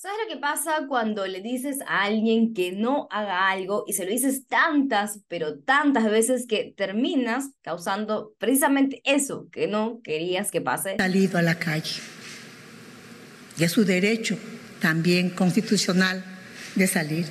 ¿Sabes lo que pasa cuando le dices a alguien que no haga algo y se lo dices tantas, pero tantas veces que terminas causando precisamente eso que no querías que pase? Salido a la calle. Y es su derecho también constitucional de salir.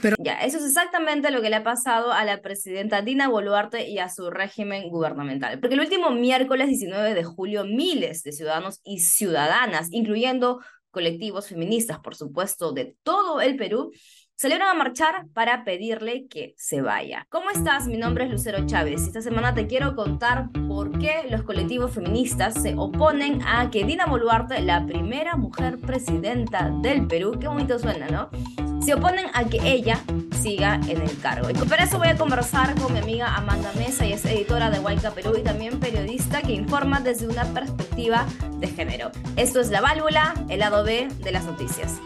Pero... Ya, eso es exactamente lo que le ha pasado a la presidenta Dina Boluarte y a su régimen gubernamental. Porque el último miércoles 19 de julio, miles de ciudadanos y ciudadanas, incluyendo colectivos feministas, por supuesto, de todo el Perú, salieron a marchar para pedirle que se vaya. ¿Cómo estás? Mi nombre es Lucero Chávez y esta semana te quiero contar por qué los colectivos feministas se oponen a que Dina Boluarte, la primera mujer presidenta del Perú, qué bonito suena, ¿no? Se oponen a que ella siga en el cargo. Y por eso voy a conversar con mi amiga Amanda Mesa, y es editora de Huayca Perú y también periodista que informa desde una perspectiva de género. Esto es La Válvula, el lado B de las noticias.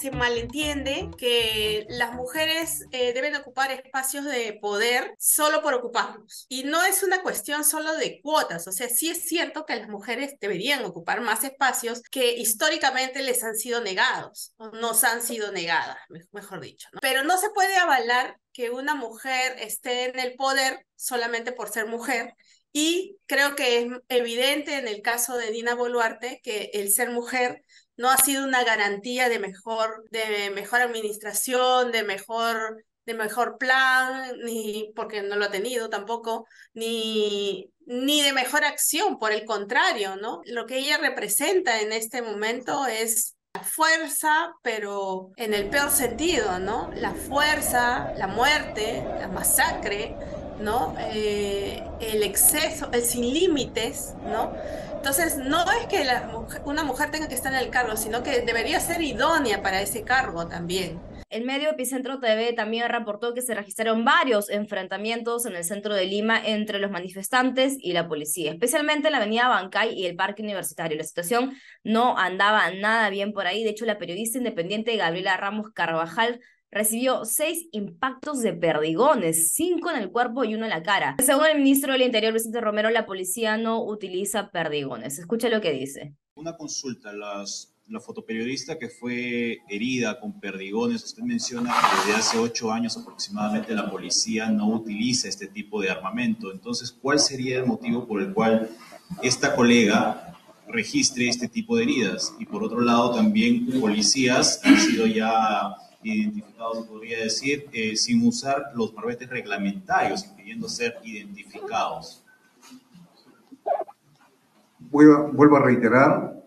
Se malentiende que las mujeres eh, deben ocupar espacios de poder solo por ocuparlos. Y no es una cuestión solo de cuotas, o sea, sí es cierto que las mujeres deberían ocupar más espacios que históricamente les han sido negados, o nos han sido negadas, mejor dicho. Pero no se puede avalar que una mujer esté en el poder solamente por ser mujer y creo que es evidente en el caso de Dina Boluarte que el ser mujer no ha sido una garantía de mejor, de mejor administración, de mejor, de mejor plan, ni porque no lo ha tenido tampoco, ni, ni de mejor acción, por el contrario, ¿no? Lo que ella representa en este momento es la fuerza, pero en el peor sentido, ¿no? La fuerza, la muerte, la masacre, ¿no? Eh, el exceso, el sin límites, ¿no? Entonces, no es que una mujer tenga que estar en el cargo, sino que debería ser idónea para ese cargo también. El medio Epicentro TV también reportó que se registraron varios enfrentamientos en el centro de Lima entre los manifestantes y la policía, especialmente en la avenida Bancay y el Parque Universitario. La situación no andaba nada bien por ahí. De hecho, la periodista independiente Gabriela Ramos Carvajal recibió seis impactos de perdigones, cinco en el cuerpo y uno en la cara. Según el ministro del Interior, Vicente Romero, la policía no utiliza perdigones. Escucha lo que dice. Una consulta, las, la fotoperiodista que fue herida con perdigones, usted menciona que desde hace ocho años aproximadamente la policía no utiliza este tipo de armamento. Entonces, ¿cuál sería el motivo por el cual esta colega registre este tipo de heridas? Y por otro lado, también policías han sido ya identificados, podría decir, eh, sin usar los barbetes reglamentarios, impidiendo ser identificados. Vuelvo a reiterar,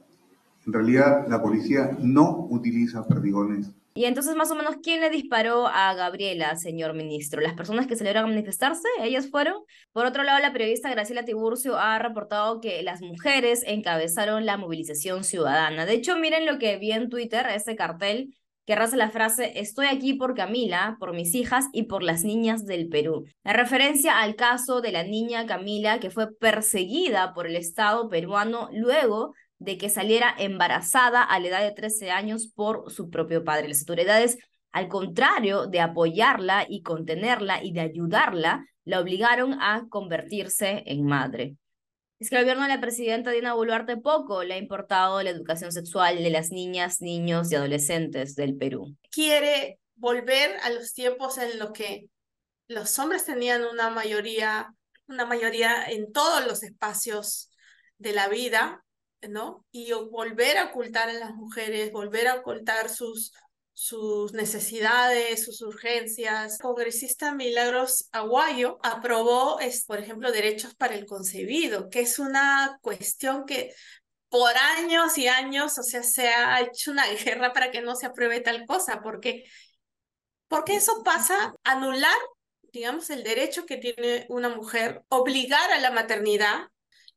en realidad la policía no utiliza perdigones. Y entonces, más o menos, ¿quién le disparó a Gabriela, señor ministro? ¿Las personas que salieron a manifestarse? ¿Ellas fueron? Por otro lado, la periodista Graciela Tiburcio ha reportado que las mujeres encabezaron la movilización ciudadana. De hecho, miren lo que vi en Twitter, ese cartel que raza la frase Estoy aquí por Camila, por mis hijas y por las niñas del Perú. La referencia al caso de la niña Camila que fue perseguida por el Estado peruano luego de que saliera embarazada a la edad de 13 años por su propio padre. Las autoridades, al contrario de apoyarla y contenerla y de ayudarla, la obligaron a convertirse en madre. Es que el gobierno de la presidenta Dina Boluarte poco le ha importado la educación sexual de las niñas, niños y adolescentes del Perú. Quiere volver a los tiempos en los que los hombres tenían una mayoría, una mayoría en todos los espacios de la vida, ¿no? Y volver a ocultar a las mujeres, volver a ocultar sus, sus necesidades, sus urgencias. El congresista Milagros Aguayo aprobó, por ejemplo, derechos para el concebido, que es una cuestión que por años y años, o sea, se ha hecho una guerra para que no se apruebe tal cosa, porque, porque eso pasa anular, digamos, el derecho que tiene una mujer, obligar a la maternidad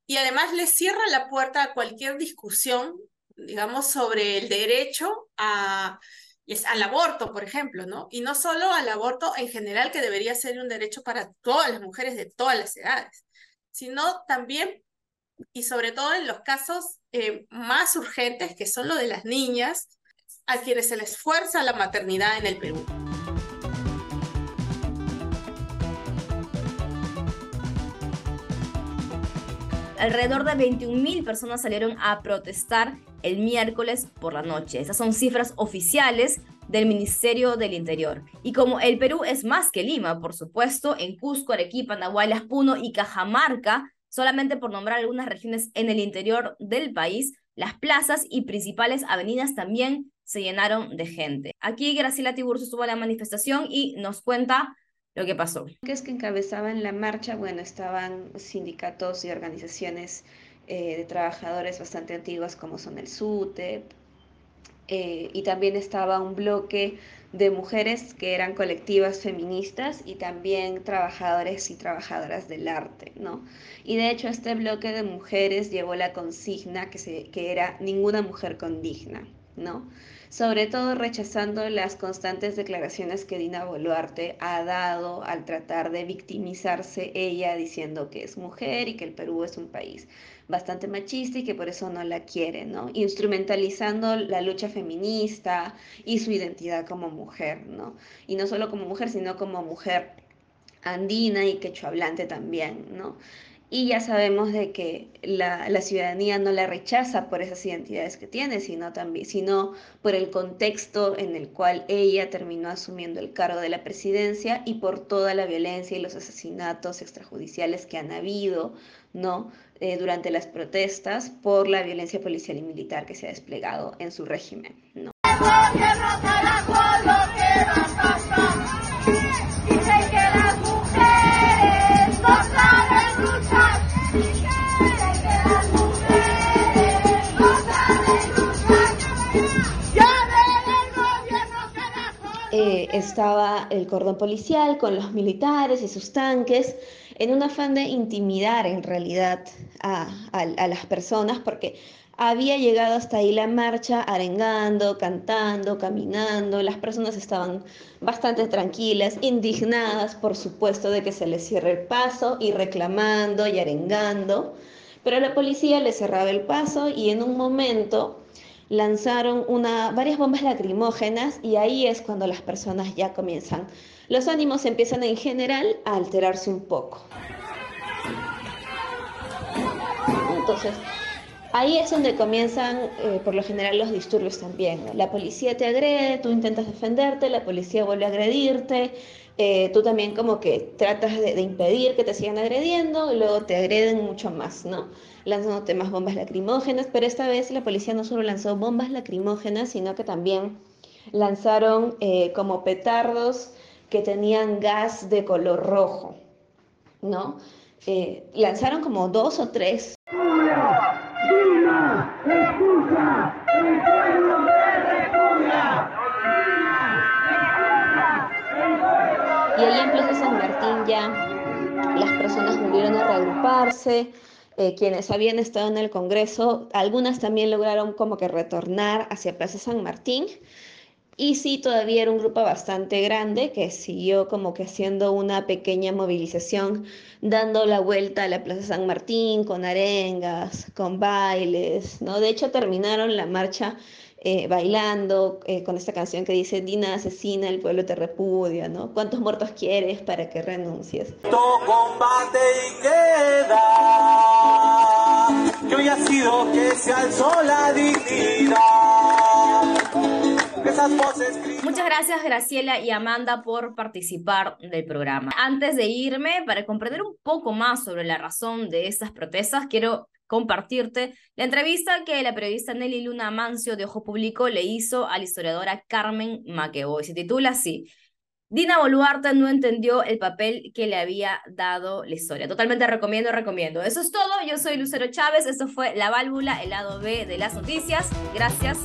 y además le cierra la puerta a cualquier discusión, digamos, sobre el derecho a y es al aborto, por ejemplo, ¿no? Y no solo al aborto en general, que debería ser un derecho para todas las mujeres de todas las edades, sino también y sobre todo en los casos eh, más urgentes, que son los de las niñas, a quienes se les fuerza la maternidad en el Perú. Alrededor de 21.000 personas salieron a protestar el miércoles por la noche. Esas son cifras oficiales del Ministerio del Interior. Y como el Perú es más que Lima, por supuesto, en Cusco, Arequipa, Nahuaylas, Puno y Cajamarca, solamente por nombrar algunas regiones en el interior del país, las plazas y principales avenidas también se llenaron de gente. Aquí Graciela Tiburcio estuvo en la manifestación y nos cuenta lo que pasó. Que es que encabezaban la marcha, bueno, estaban sindicatos y organizaciones eh, de trabajadores bastante antiguas como son el SUTEP, eh, y también estaba un bloque de mujeres que eran colectivas feministas y también trabajadores y trabajadoras del arte, ¿no? Y de hecho este bloque de mujeres llevó la consigna que, se, que era ninguna mujer condigna, ¿no? Sobre todo rechazando las constantes declaraciones que Dina Boluarte ha dado al tratar de victimizarse ella diciendo que es mujer y que el Perú es un país bastante machista y que por eso no la quiere, ¿no? Instrumentalizando la lucha feminista y su identidad como mujer, ¿no? Y no solo como mujer, sino como mujer andina y quechohablante también, ¿no? Y ya sabemos de que la, la, ciudadanía no la rechaza por esas identidades que tiene, sino, también, sino por el contexto en el cual ella terminó asumiendo el cargo de la presidencia y por toda la violencia y los asesinatos extrajudiciales que han habido, ¿no? Eh, durante las protestas por la violencia policial y militar que se ha desplegado en su régimen. ¿no? Eh, estaba el cordón policial con los militares y sus tanques en un afán de intimidar en realidad a, las personas, porque había llegado hasta ahí la marcha arengando, cantando, caminando, las personas estaban bastante tranquilas, indignadas por supuesto de que se les cierre el paso y reclamando y arengando, pero la policía les cerraba el paso y en un momento lanzaron una, varias bombas lacrimógenas y ahí es cuando las personas ya comienzan los ánimos empiezan en general a alterarse un poco. Entonces, ahí es donde comienzan eh, por lo general los disturbios también. La policía te agrede, tú intentas defenderte, la policía vuelve a agredirte, eh, tú también como que tratas de, impedir que te sigan agrediendo y luego te agreden mucho más, ¿no? Lanzándote más bombas lacrimógenas, pero esta vez la policía no solo lanzó bombas lacrimógenas, sino que también lanzaron eh, como petardos que tenían gas de color rojo, ¿no? Eh, lanzaron como dos o tres. Y personas volvieron a reagruparse, eh, quienes habían estado en el Congreso, algunas también lograron como que retornar hacia Plaza San Martín, y sí, todavía era un grupo bastante grande que siguió como que haciendo una pequeña movilización, dando la vuelta a la Plaza San Martín con arengas, con bailes, ¿no? De hecho, terminaron la marcha eh, bailando eh, con esta canción que dice Dina asesina, el pueblo te repudia, ¿no? ¿Cuántos muertos quieres para que renuncies? combate y queda, que hoy ha sido que se alzó la dignidad. Muchas gracias Graciela y Amanda por participar del programa. Antes de irme, para comprender un poco más sobre la razón de estas protestas, quiero compartirte la entrevista que la periodista Nelly Luna Mancio de Ojo Público le hizo a la historiadora Carmen Maqueboy. Se titula así. Dina Boluarte no entendió el papel que le había dado la historia. Totalmente recomiendo, recomiendo. Eso es todo. Yo soy Lucero Chávez. Esto fue La Válvula, el lado B de las noticias. Gracias.